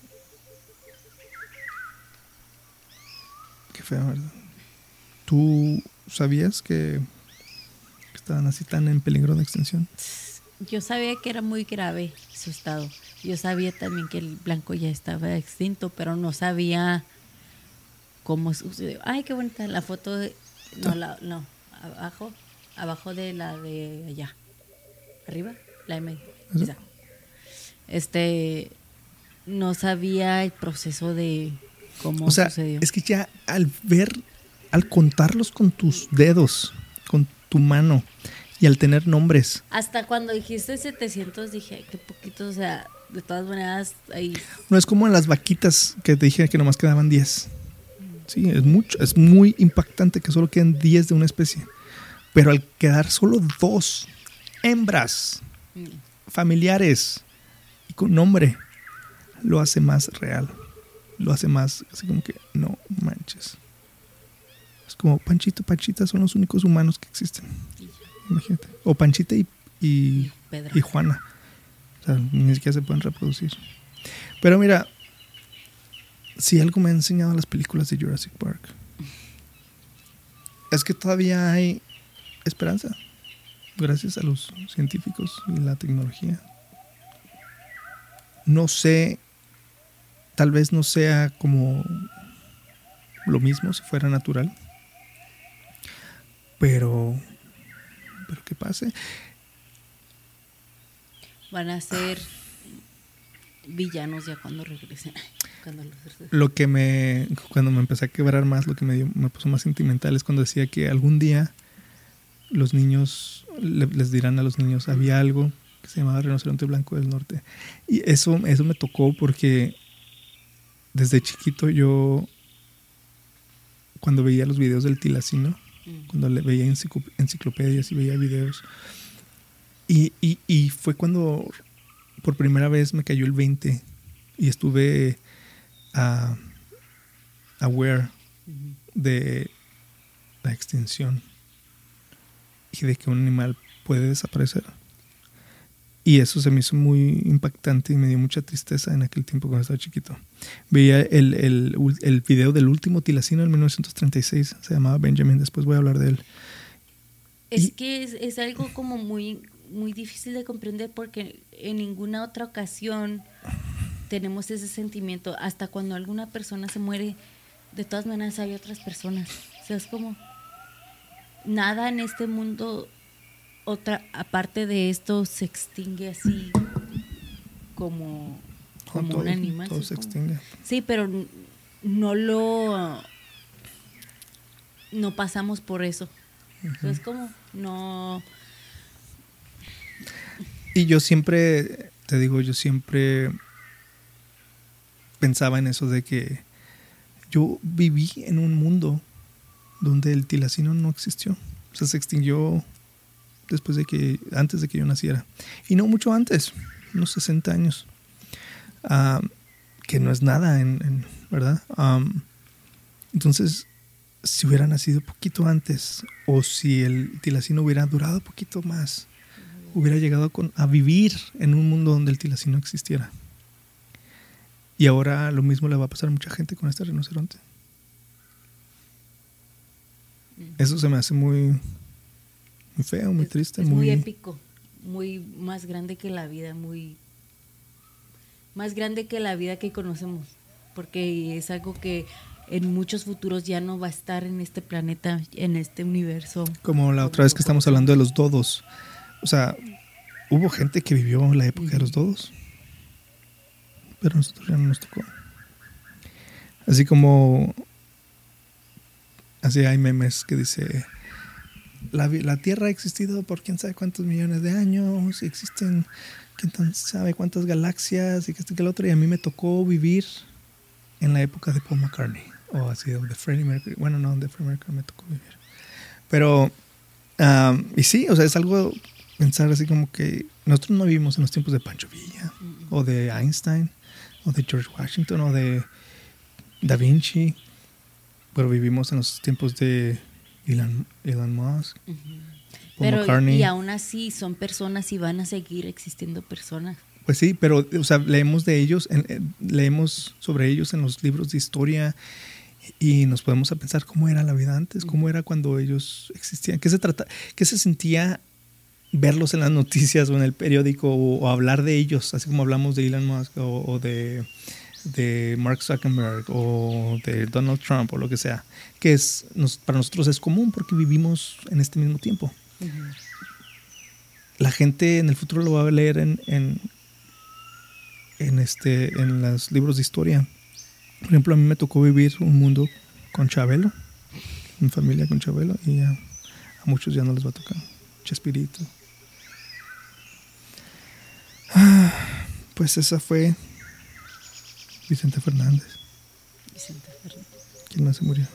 Qué feo, ¿verdad? ¿Tú sabías que estaban así tan en peligro de extinción? Yo sabía que era muy grave su estado. Yo sabía también que el blanco ya estaba extinto, pero no sabía cómo sucedió. Ay, qué bonita la foto de... No, la, no, abajo, abajo de la de allá. Arriba, la M. Este, no sabía el proceso de cómo o sea, Es que ya al ver, al contarlos con tus dedos, con tu mano y al tener nombres. Hasta cuando dijiste 700 dije, qué poquito, o sea, de todas maneras ahí. No es como en las vaquitas que te dije que nomás quedaban 10. Sí, es mucho, es muy impactante que solo queden 10 de una especie. Pero al quedar solo dos hembras familiares y con nombre, lo hace más real. Lo hace más así como que no manches. Es como Panchito, Panchita son los únicos humanos que existen. imagínate. O Panchita y, y, y Juana. O sea, ni siquiera se pueden reproducir. Pero mira, si algo me han enseñado las películas de Jurassic Park, es que todavía hay esperanza. Gracias a los científicos y la tecnología. No sé, tal vez no sea como lo mismo si fuera natural. Pero, pero que pase. Van a ser villanos ya cuando regresen. Cuando los regresen. Lo que me, cuando me empecé a quebrar más, lo que me, dio- me puso más sentimental es cuando decía que algún día los niños, le- les dirán a los niños, había algo que se llamaba rinoceronte blanco del norte. Y eso, eso me tocó porque desde chiquito yo, cuando veía los videos del tilacino, Mm. cuando le veía enciclo- enciclopedias y veía videos. Y, y- y fue cuando por primera vez me cayó el 20 y estuve ah, aware de la extinción y de que un animal puede desaparecer. Y eso se me hizo muy impactante y me dio mucha tristeza en aquel tiempo cuando estaba chiquito. Veía el, el, el video del último tilacino en 1936, se llamaba Benjamin, después voy a hablar de él. Es Y- que es, es algo como muy, muy difícil de comprender porque en ninguna otra ocasión tenemos ese sentimiento. Hasta cuando alguna persona se muere, de todas maneras hay otras personas. O sea, es como nada en este mundo, otra aparte de esto, se extingue así como, como todo, un animal. todo sí, se como- extingue. Sí, pero no lo. No pasamos por eso. O sea, Es como, no. Y yo siempre, te digo, yo siempre pensaba en eso de que yo viví en un mundo donde el tilacino no existió. O sea, se extinguió después de que, antes de que yo naciera. Y no mucho antes, unos 60 años. Ah, que no es nada, en, en- ¿verdad? Entonces, si hubiera nacido poquito antes, o si el tilacino hubiera durado poquito más, hubiera llegado con- a vivir en un mundo donde el tilacino existiera. Y ahora lo mismo le va a pasar a mucha gente con este rinoceronte. Eso se me hace muy, muy feo, muy es- triste, es muy, muy épico. Muy más grande que la vida, muy. Más grande que la vida que conocemos. Porque es algo que en muchos futuros ya no va a estar en este planeta, en este universo. Como la otra vez que estamos hablando de los dodos. O sea, hubo gente que vivió la época de los dodos. Pero a nosotros ya no nos tocó. Así como. Así hay memes que dice. La, la Tierra ha existido por quién sabe cuántos millones de años. Y existen quién sabe cuántas galaxias. Y que este que el otro. Y a mí me tocó vivir en la época de Paul McCartney. O así, de Freddie Mercury. Bueno, no, de Freddie Mercury me tocó vivir. Pero, am, y sí, o sea, es algo pensar así como que nosotros no vivimos en los tiempos de Pancho Villa, o de Einstein, o de George Washington, o de Da Vinci, pero vivimos en los tiempos de Elon, Elon Musk, Ujú. Paul Pero, McCartney. y aún así son personas y van a seguir existiendo personas. Pues sí, pero o sea, leemos de ellos, en- leemos sobre ellos en los libros de historia y nos podemos a pensar cómo era la vida antes, cómo era cuando ellos existían, qué se trata, qué se sentía verlos en las noticias o en el periódico o, o hablar de ellos, así como hablamos de Elon Musk o, o de, de Mark Zuckerberg o de Donald Trump o lo que sea, que es nos- para nosotros es común porque vivimos en este mismo tiempo la gente en el futuro lo va a leer en, en, en este, en los libros de historia. Por ejemplo, a mí me tocó vivir un mundo con Chabelo, en familia con Chabelo, y ya a muchos ya no les va a tocar. Chespirito. Pues esa fue Vicente Fernández. Vicente Fernández. ¿Quién más se murió?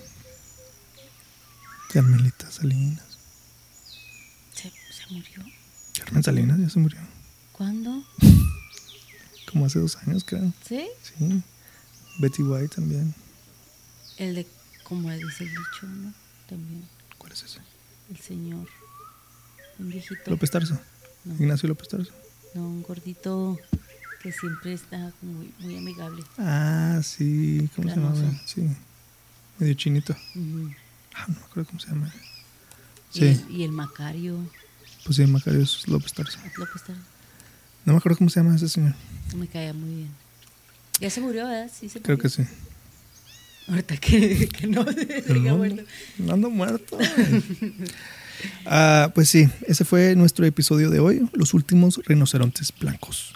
Carmelita Salinas. Se, se murió. Carmen Salinas ya se murió. ¿Cuándo? Como hace dos años, creo. ¿Sí? Sí. Betty White también. El de, como dice el dicho, ¿no? También, ¿Cuál es ese? el señor. un viejito. López Tarso. No. Ignacio López Tarso. No, un gordito que siempre está muy, muy amigable. Ah, sí. ¿Cómo se llama? Sí. Medio chinito. Ah, no me acuerdo cómo se llama. Y, Sí. el, y el Macario. Pues sí, Macario López Tarso. López Tarso. No me acuerdo cómo se llama ese señor. Me caía muy bien. Ya se murió, ¿verdad? Sí, se Creo murió. que sí. Ahorita que, que no no ando muerto. Ah, pues sí, ese fue nuestro episodio de hoy. Los últimos rinocerontes blancos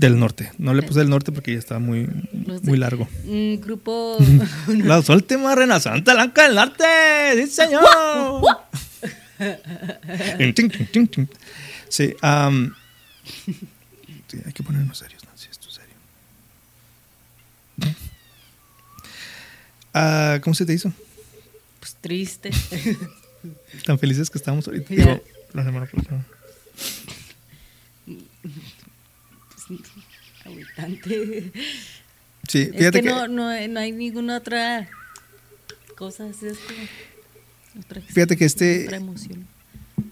del norte. No le puse el norte porque ya estaba muy, de- muy largo. Un grupo. Los últimos rinocerontes blancos del norte. Sí, señor. Sí, am, sí, hay que ponernos serios, Nancy, esto es serio. Ah, ¿Cómo se te hizo? pues triste. Tan felices que estamos ahorita. Digo, la semana pasada. Agüitante. Sí, Es fíjate que, que, no, no, no hay ninguna otra cosa. Es. Otra, Fíjate que este- Otra emoción.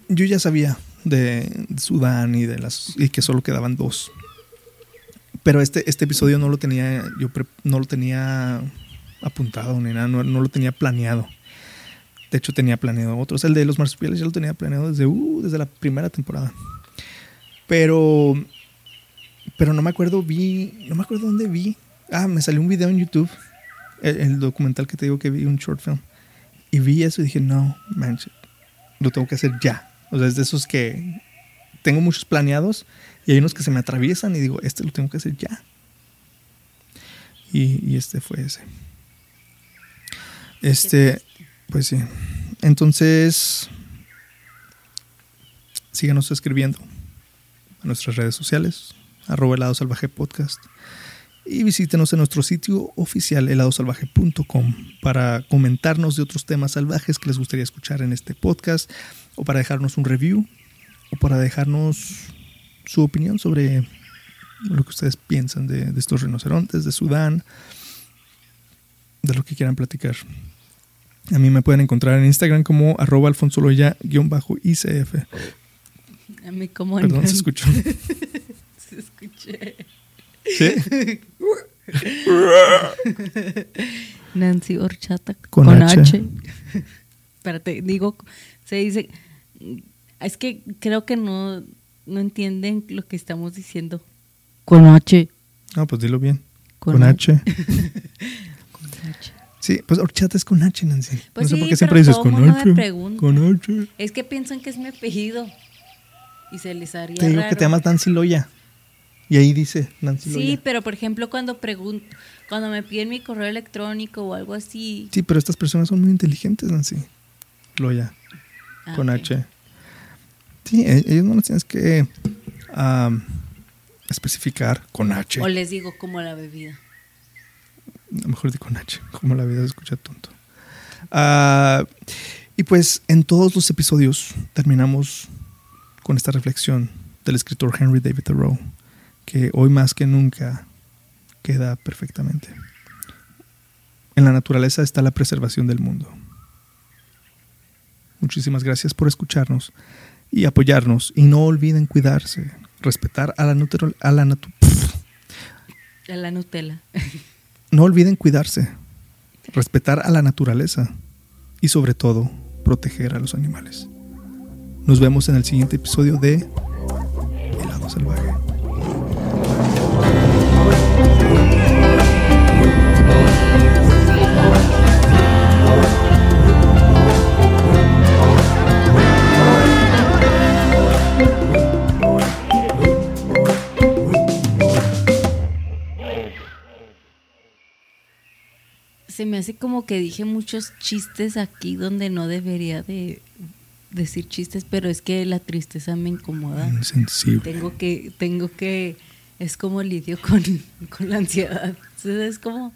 yo ya sabía de, de Sudán y de las y que solo quedaban dos. Pero este, este episodio no lo tenía, yo pre- no lo tenía apuntado ni nada, no, no lo tenía planeado. De hecho, tenía planeado otros. El de los marsupiales ya lo tenía planeado desde, uh, desde la primera temporada. Pero, pero no me acuerdo, vi, no me acuerdo dónde vi. Ah, me salió un video en YouTube, el, el documental que te digo que vi, un short film. Y vi eso y dije, no, manches, lo tengo que hacer ya. O sea, es de esos que tengo muchos planeados y hay unos que se me atraviesan y digo, este lo tengo que hacer ya. Y, y este fue ese. Este, pues sí. Entonces, síganos escribiendo a nuestras redes sociales, arroba helado salvaje podcast. Y visítenos en nuestro sitio oficial heladosalvaje.com para comentarnos de otros temas salvajes que les gustaría escuchar en este podcast o para dejarnos un review o para dejarnos su opinión sobre lo que ustedes piensan de, de estos rinocerontes, de Sudán, de lo que quieran platicar. A mí me pueden encontrar en Instagram como arroba alfonsoloya-icf. A mí como Perdón, no- se escuchó. se escuché. ¿Sí? Nancy Horchata Con con, H. H. Espérate, digo, se dice. Es que creo que no, no entienden lo que estamos diciendo. Con H. No, pues dilo bien. Con Con, H. Con H. Sí, pues horchata es con H, Nancy. Pues no sé sí, por qué siempre dices con H. Con H. Es que piensan que es mi apellido. Y se les haría Te digo raro. que te llamas Nancy Loya. Y ahí dice Nancy Sí, Loya. pero por ejemplo, cuando pregunto, cuando me piden mi correo electrónico o algo así. Sí, pero estas personas son muy inteligentes, Nancy. Loya. Ah, con. H. Sí, e- ellos no nos tienes que especificar con H. O les digo como la bebida. A lo mejor de con H, como la vida se escucha tonto. Ah, y pues en todos los episodios terminamos con esta reflexión del escritor Henry David Thoreau, que hoy más que nunca queda perfectamente. En la naturaleza está la preservación del mundo. Muchísimas gracias por escucharnos y apoyarnos. Y no olviden cuidarse, respetar a la, nutro- a la natu- A la Nutella. No olviden cuidarse, respetar a la naturaleza y sobre todo proteger a los animales. Nos vemos en el siguiente episodio de Helado Salvaje. Se me hace como que dije muchos chistes aquí donde no debería de decir chistes, pero es que la tristeza me incomoda. Insensible. Tengo que, tengo que, es como lidio con, con la ansiedad. Entonces es como,